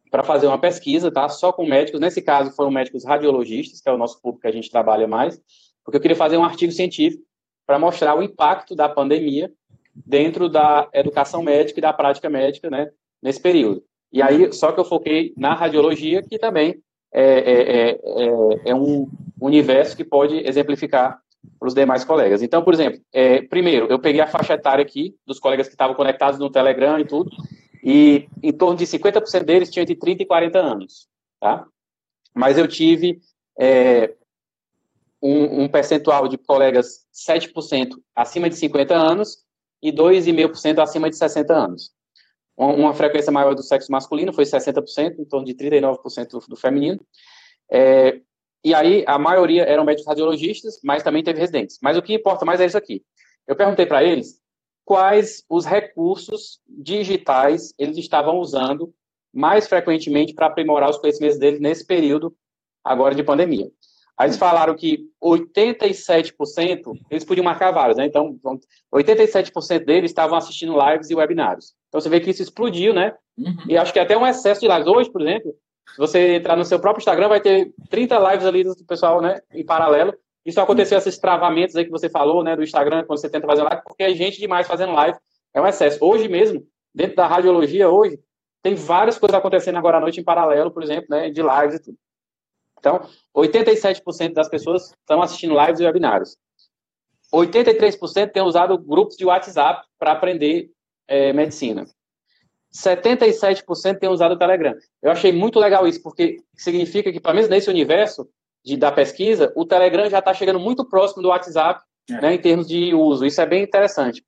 para fazer uma pesquisa, tá? Só com médicos. Nesse caso, foram médicos radiologistas, que é o nosso público que a gente trabalha mais, porque eu queria fazer um artigo científico para mostrar o impacto da pandemia dentro da educação médica e da prática médica, né, nesse período. E aí, só que eu foquei na radiologia, que também é, é, é, é um universo que pode exemplificar para os demais colegas. Então, por exemplo, é, primeiro, eu peguei a faixa etária aqui dos colegas que estavam conectados no Telegram e tudo, e em torno de 50% deles tinham entre 30 e 40 anos, tá? Mas eu tive é, um, um, percentual de colegas 7% acima de 50 anos e 2,5% acima de 60 anos. Uma frequência maior do sexo masculino foi 60%, em torno de 39% do, do feminino. É, e aí, a maioria eram médicos radiologistas, mas também teve residentes. Mas o que importa mais é isso aqui. Eu perguntei para eles quais os recursos digitais eles estavam usando mais frequentemente para aprimorar os conhecimentos deles nesse período agora de pandemia. Aí eles falaram que 87%, eles podiam marcar vários, né? Então, 87% deles estavam assistindo lives e webinários. Então, você vê que isso explodiu, né? Uhum. E acho que até um excesso de lives. Hoje, por exemplo, você entrar no seu próprio Instagram, vai ter 30 lives ali do pessoal, né? Em paralelo. Isso aconteceu, esses travamentos aí que você falou, né? Do Instagram, quando você tenta fazer live, porque é gente demais fazendo live. É um excesso. Hoje mesmo, dentro da radiologia, hoje, tem várias coisas acontecendo agora à noite em paralelo, por exemplo, né? De lives e tudo. Então, 87% das pessoas estão assistindo lives e webinários. 83% têm usado grupos de WhatsApp para aprender é, medicina. 77% têm usado o Telegram. Eu achei muito legal isso, porque significa que, pelo menos nesse universo de, da pesquisa, o Telegram já está chegando muito próximo do WhatsApp, é. né, em termos de uso. Isso é bem interessante.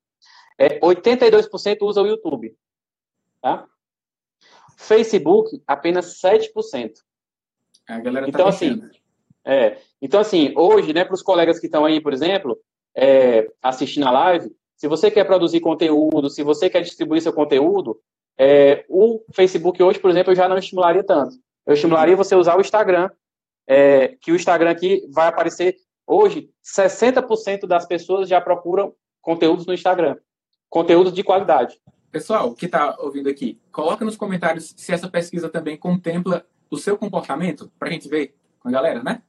É, 82% usa o YouTube. Tá? Facebook, apenas 7%.
A galera tá
então, assim, é, então, assim, hoje, né, para os colegas que estão aí, por exemplo, é, assistindo a live, se você quer produzir conteúdo, se você quer distribuir seu conteúdo, é, o Facebook hoje, por exemplo, eu já não estimularia tanto. Eu estimularia você usar o Instagram, é, que o Instagram aqui vai aparecer hoje, 60% das pessoas já procuram conteúdos no Instagram. Conteúdos de qualidade.
Pessoal que está ouvindo aqui, coloca nos comentários se essa pesquisa também contempla o seu comportamento, para a gente ver com a galera, né?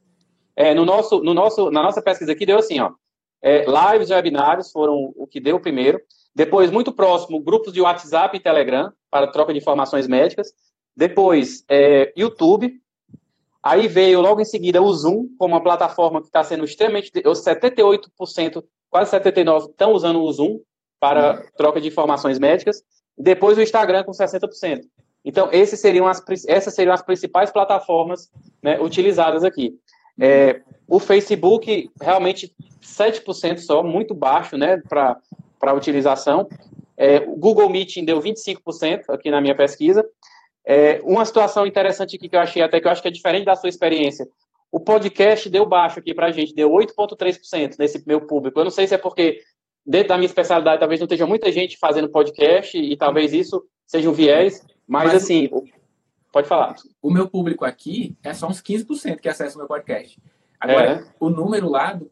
É, no nosso, no nosso, na nossa pesquisa aqui deu assim, ó. É, lives e webinários foram o que deu primeiro. Depois, muito próximo, grupos de WhatsApp e Telegram para troca de informações médicas. Depois, é, YouTube. Aí veio logo em seguida o Zoom, como uma plataforma que está sendo extremamente. 78%, quase 79% estão usando o Zoom para troca de informações médicas. Depois o Instagram com 60%. Então, esses seriam as, essas seriam as principais plataformas né, utilizadas aqui. É, o Facebook, realmente, 7% só, muito baixo né, para utilização. É, o Google Meeting deu 25% aqui na minha pesquisa. É, uma situação interessante aqui que eu achei até que eu acho que é diferente da sua experiência. O podcast deu baixo aqui para a gente, deu 8,3% nesse meu público. Eu não sei se é porque, dentro da minha especialidade, talvez não esteja muita gente fazendo podcast e talvez isso seja um viés, mas, mas assim, pode falar.
O meu público aqui é só uns 15% que acessa o meu podcast. Agora, é. o número lá do,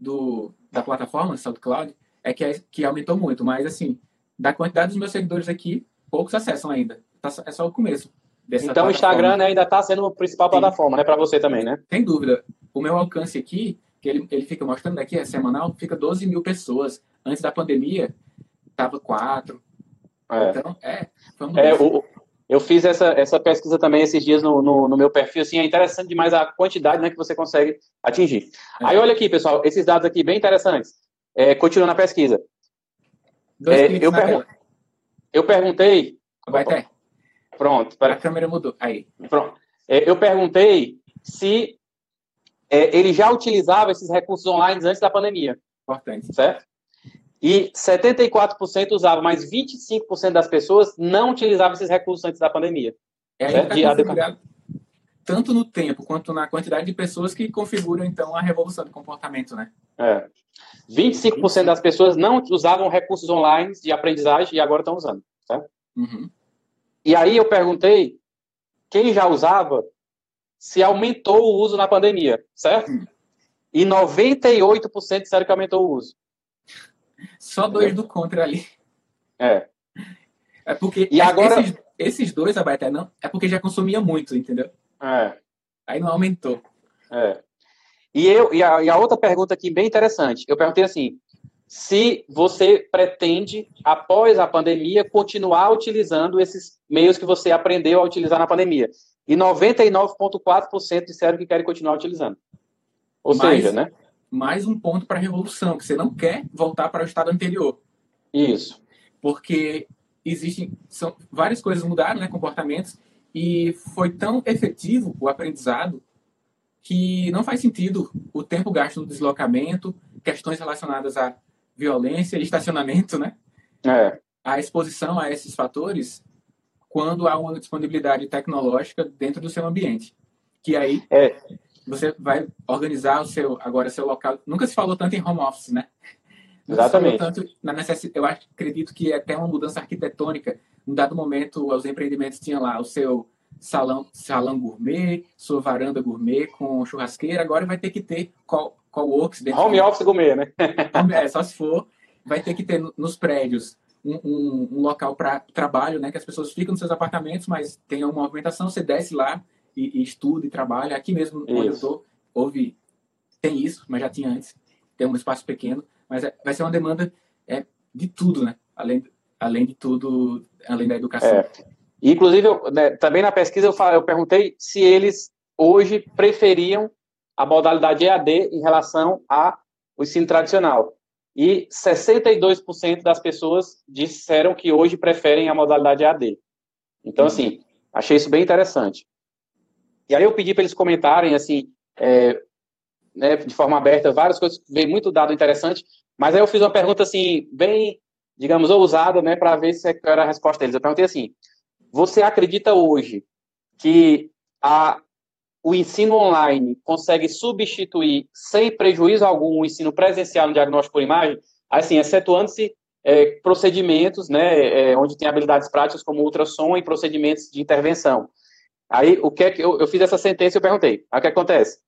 do, da plataforma, SoundCloud, é que, é que aumentou muito, mas assim, da quantidade dos meus seguidores aqui, poucos acessam ainda. Tá, é só o começo.
Então o Instagram né, ainda está sendo a principal Sim. plataforma, né, para você também, né?
Sem dúvida. O meu alcance aqui, que ele, ele fica mostrando aqui, é semanal, fica 12 mil pessoas. Antes da pandemia, tava 4. É. Então, é.
é o, eu fiz essa, essa pesquisa também esses dias no, no, no, meu perfil, assim, é interessante demais a quantidade né, que você consegue atingir. É. Aí, olha aqui, pessoal, esses dados aqui bem interessantes. É, continuando a pesquisa. É, eu, pergun eu perguntei...
Vai ter.
Pronto.
Para... A câmera mudou. Aí.
Pronto. É, eu perguntei se é, ele já utilizava esses recursos online antes da pandemia.
Importante.
Certo? E 74% usava, mas 25% das pessoas não utilizavam esses recursos antes da pandemia.
É aí tá tanto no tempo quanto na quantidade de pessoas que configuram, então, a revolução de comportamento, né?
É. 25% das pessoas não usavam recursos online de aprendizagem e agora estão usando. Tá? Uhum. E aí eu perguntei quem já usava se aumentou o uso na pandemia, certo? Uhum. E 98% disseram que aumentou o uso.
Só dois do contra ali.
É.
É porque
e agora...
esses, esses dois, Abaité, não, é porque já consumia muito, entendeu?
É.
Aí não aumentou.
É. E, eu, e, a, e a outra pergunta aqui, bem interessante. Eu perguntei assim, se você pretende, após a pandemia, continuar utilizando esses meios que você aprendeu a utilizar na pandemia. E 99,4% disseram que querem continuar utilizando. Ou Mas, seja, né?
mais um ponto para a revolução, que você não quer voltar para o estado anterior.
Isso.
Porque existem são, várias coisas mudaram, né, comportamentos, e foi tão efetivo o aprendizado que não faz sentido o tempo gasto no deslocamento, questões relacionadas à violência e estacionamento, né?
É.
A exposição a esses fatores quando há uma disponibilidade tecnológica dentro do seu ambiente. Que aí
é
você vai organizar o seu agora seu local. Nunca se falou tanto em home office, né?
Exatamente.
Tanto na necessidade, eu acredito que até uma mudança arquitetônica. Em dado momento, os empreendimentos tinham lá o seu salão, salão gourmet, sua varanda gourmet com churrasqueira. Agora vai ter que ter co co-works.
Home office gourmet, né?
é, só se for. Vai ter que ter nos prédios um, um, um local para trabalho, né? Que as pessoas ficam nos seus apartamentos, mas tem uma movimentação. Você desce lá, e, e estuda e trabalha. Aqui mesmo isso. onde eu estou, houve, tem isso, mas já tinha antes. Tem um espaço pequeno, mas é, vai ser uma demanda é, de tudo, né? Além, além de tudo, além da educação. É.
Inclusive, eu, né, também na pesquisa eu, eu perguntei se eles hoje preferiam a modalidade EAD em relação ao ensino tradicional. e 62% das pessoas disseram que hoje preferem a modalidade AD. Então, assim, achei isso bem interessante. E aí eu pedi para eles comentarem, assim, é, né, de forma aberta, várias coisas, veio muito dado interessante, mas aí eu fiz uma pergunta, assim, bem, digamos, ousada, né, para ver se era a resposta deles. Eu perguntei assim, você acredita hoje que a, o ensino online consegue substituir, sem prejuízo algum, o ensino presencial no diagnóstico por imagem? Assim, excetuando-se é, procedimentos, né, é, onde tem habilidades práticas como ultrassom e procedimentos de intervenção. Aí, o que é que eu, eu fiz essa sentença e eu perguntei, o que acontece?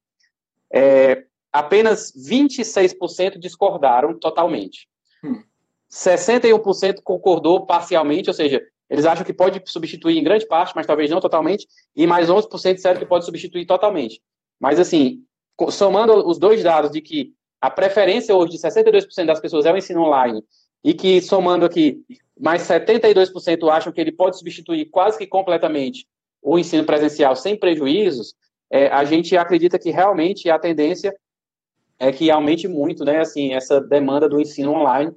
É, apenas 26% discordaram totalmente. Hum. 61% concordou parcialmente, ou seja, eles acham que pode substituir em grande parte, mas talvez não totalmente, e mais 11% disseram que pode substituir totalmente. Mas, assim, somando os dois dados de que a preferência hoje de 62% das pessoas é o ensino online e que, somando aqui, mais 72% acham que ele pode substituir quase que completamente o ensino presencial sem prejuízos, é, a gente acredita que realmente a tendência é que aumente muito, né, assim, essa demanda do ensino online.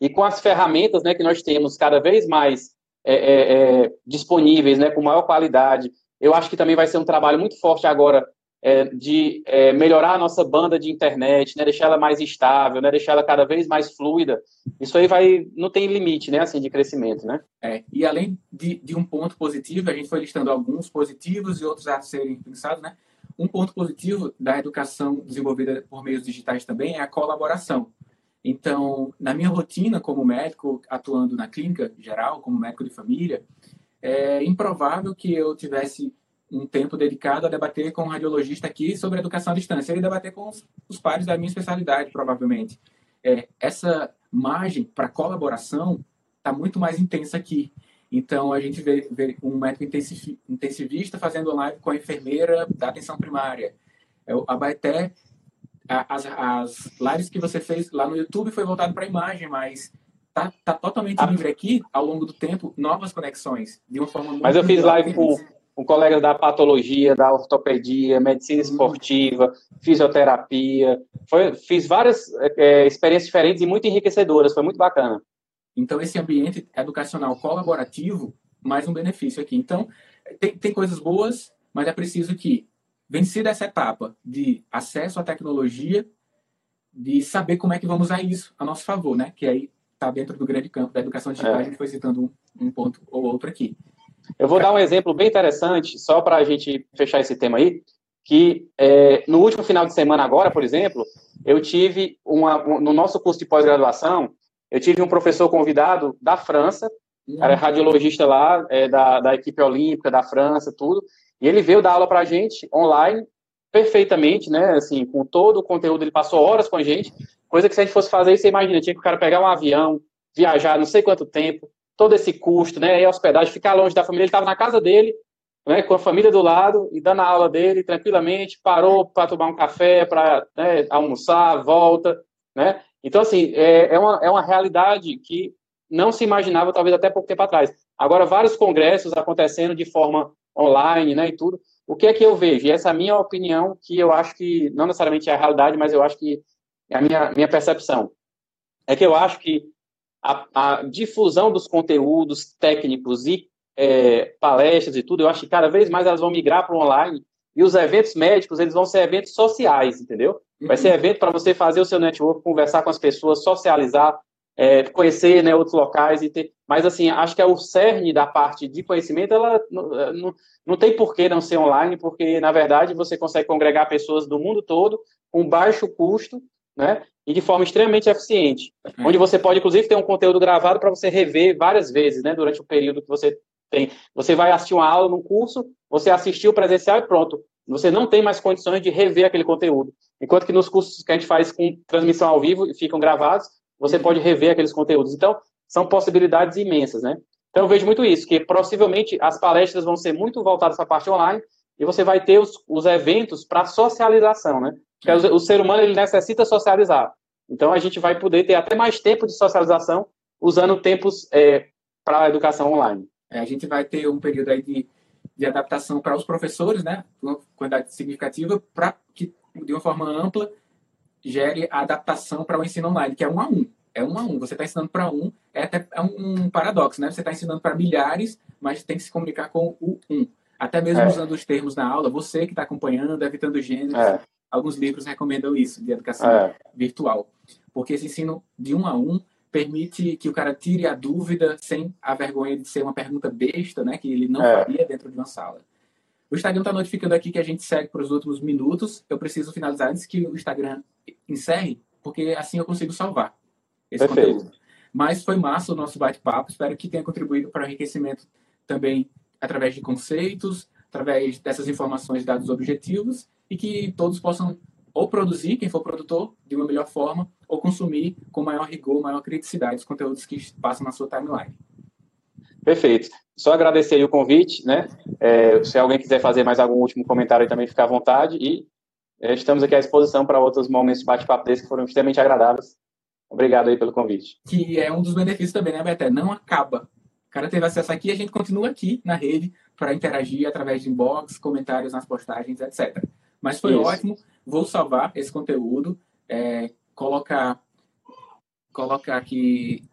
E com as ferramentas, né, que nós temos cada vez mais é, é, é disponíveis, né, com maior qualidade, eu acho que também vai ser um trabalho muito forte agora é, de é, melhorar a nossa banda de internet, né, deixar ela mais estável, né, deixar ela cada vez mais fluida. Isso aí vai, não tem limite, né, assim, de crescimento, né?
É, e além de, de um ponto positivo, a gente foi listando alguns positivos e outros a serem pensados, né? Um ponto positivo da educação desenvolvida por meios digitais também é a colaboração. Então, na minha rotina como médico, atuando na clínica geral, como médico de família, é improvável que eu tivesse um tempo dedicado a debater com um radiologista aqui sobre educação à distância. Ele debater com os, os pares da minha especialidade, provavelmente. É, essa margem para colaboração está muito mais intensa aqui. Então, a gente vê, vê um médico intensivista fazendo live com a enfermeira da atenção primária. É, a Baeté, as, as lives que você fez lá no YouTube foi voltado para a imagem, mas tá, tá totalmente ah. livre aqui, ao longo do tempo, novas conexões, de uma forma muito
Mas eu fiz live com, com colegas da patologia, da ortopedia, medicina uhum. esportiva, fisioterapia. Foi, fiz várias é, experiências diferentes e muito enriquecedoras, foi muito bacana.
Então, esse ambiente educacional colaborativo, mais um benefício aqui. Então, tem, tem coisas boas, mas é preciso que, vencida essa etapa de acesso à tecnologia, de saber como é que vamos usar isso a nosso favor, né? Que aí está dentro do grande campo da educação digital, é. a gente foi citando um, um ponto ou outro aqui.
Eu vou dar um exemplo bem interessante, só para a gente fechar esse tema aí, que é, no último final de semana agora, por exemplo, eu tive uma, um, no nosso curso de pós-graduação, eu tive um professor convidado da França, era radiologista lá, é, da, da equipe olímpica da França, tudo, e ele veio dar aula para a gente online, perfeitamente, né, assim, com todo o conteúdo, ele passou horas com a gente, coisa que se a gente fosse fazer isso, você imagina, tinha que o cara pegar um avião, viajar não sei quanto tempo, todo esse custo, né? E a hospedagem, ficar longe da família. Ele estava na casa dele, né, com a família do lado e dando a aula dele tranquilamente, parou para tomar um café, para né, almoçar, volta, né? Então, assim, é, é, uma, é uma realidade que não se imaginava, talvez, até pouco tempo atrás. Agora, vários congressos acontecendo de forma online, né, e tudo. O que é que eu vejo? E essa é a minha opinião, que eu acho que, não necessariamente é a realidade, mas eu acho que é a minha, minha percepção. É que eu acho que a, a difusão dos conteúdos técnicos e é, palestras e tudo, eu acho que cada vez mais elas vão migrar para o online e os eventos médicos, eles vão ser eventos sociais, entendeu? Vai ser evento para você fazer o seu network, conversar com as pessoas, socializar, é, conhecer né, outros locais e ter. Mas assim, acho que é o cerne da parte de conhecimento, ela não, não, não tem por que não ser online, porque na verdade você consegue congregar pessoas do mundo todo com baixo custo, né? e de forma extremamente eficiente, uhum. onde você pode, inclusive, ter um conteúdo gravado para você rever várias vezes, né, durante o período que você tem. Você vai assistir uma aula num curso, você assistiu presencial e pronto. Você não tem mais condições de rever aquele conteúdo. Enquanto que nos cursos que a gente faz com transmissão ao vivo e ficam gravados, você pode rever aqueles conteúdos. Então, são possibilidades imensas, né? Então, eu vejo muito isso, que possivelmente as palestras vão ser muito voltadas para a parte online e você vai ter os, os eventos para socialização, né? Porque o, ser humano ele necessita socializar. Então a gente vai poder ter até mais tempo de socialização usando tempos é, para a educação online.
É, a gente vai ter um período aí de, de adaptação para os professores, né? Uma quantidade significativa para que de uma forma ampla gere a adaptação para o ensino online, que é um a um. É um a um. Você está ensinando para um, é até é um paradoxo, né? Você está ensinando para milhares, mas tem que se comunicar com o um. Até mesmo é. usando os termos na aula, você que está acompanhando, evitando gêneros. É. Alguns livros recomendam isso, de educação é. virtual. Porque esse ensino de um a um permite que o cara tire a dúvida sem a vergonha de ser uma pergunta besta, né? Que ele não é. faria dentro de uma sala. O Instagram está notificando aqui que a gente segue para os últimos minutos. Eu preciso finalizar antes que o Instagram encerre, porque assim eu consigo salvar esse Perfeito. conteúdo. Mas foi massa o nosso bate-papo. Espero que tenha contribuído para o enriquecimento também através de conceitos, através dessas informações, dados objetivos, e que todos possam ou produzir, quem for produtor, de uma melhor forma, ou consumir com maior rigor, maior criticidade os conteúdos que passam na sua timeline.
Perfeito. Só agradecer o convite, né? É, se alguém quiser fazer mais algum último comentário aí também, fica à vontade. E é, estamos aqui à disposição para outros momentos de bate-papo desse que foram extremamente agradáveis. Obrigado aí pelo convite.
Que é um dos benefícios também, né, Beté? Não acaba. O cara teve acesso aqui e a gente continua aqui na rede para interagir através de inbox, comentários nas postagens, etc. Mas foi Isso. ótimo. Vou salvar esse conteúdo, é, colocar, colocar aqui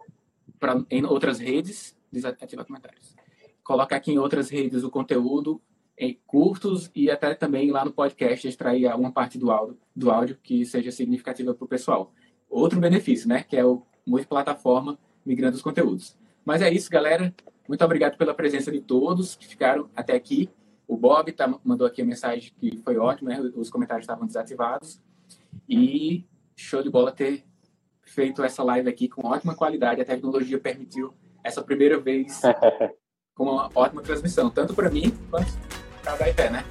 pra, em outras redes, desativar comentários. Colocar aqui em outras redes o conteúdo em curtos e até também lá no podcast extrair uma parte do áudio, do áudio que seja significativa para o pessoal outro benefício, né? Que é o multiplataforma migrando os conteúdos. Mas é isso, galera. Muito obrigado pela presença de todos que ficaram até aqui. O Bob tá, mandou aqui a mensagem que foi ótimo, né? Os comentários estavam desativados. E show de bola ter feito essa live aqui com ótima qualidade. A tecnologia permitiu essa primeira vez com uma ótima transmissão, tanto para mim quanto para a Daité, né?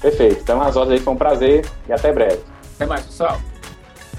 Perfeito. Então, as horas aí foi um prazer e até breve.
Até mais, pessoal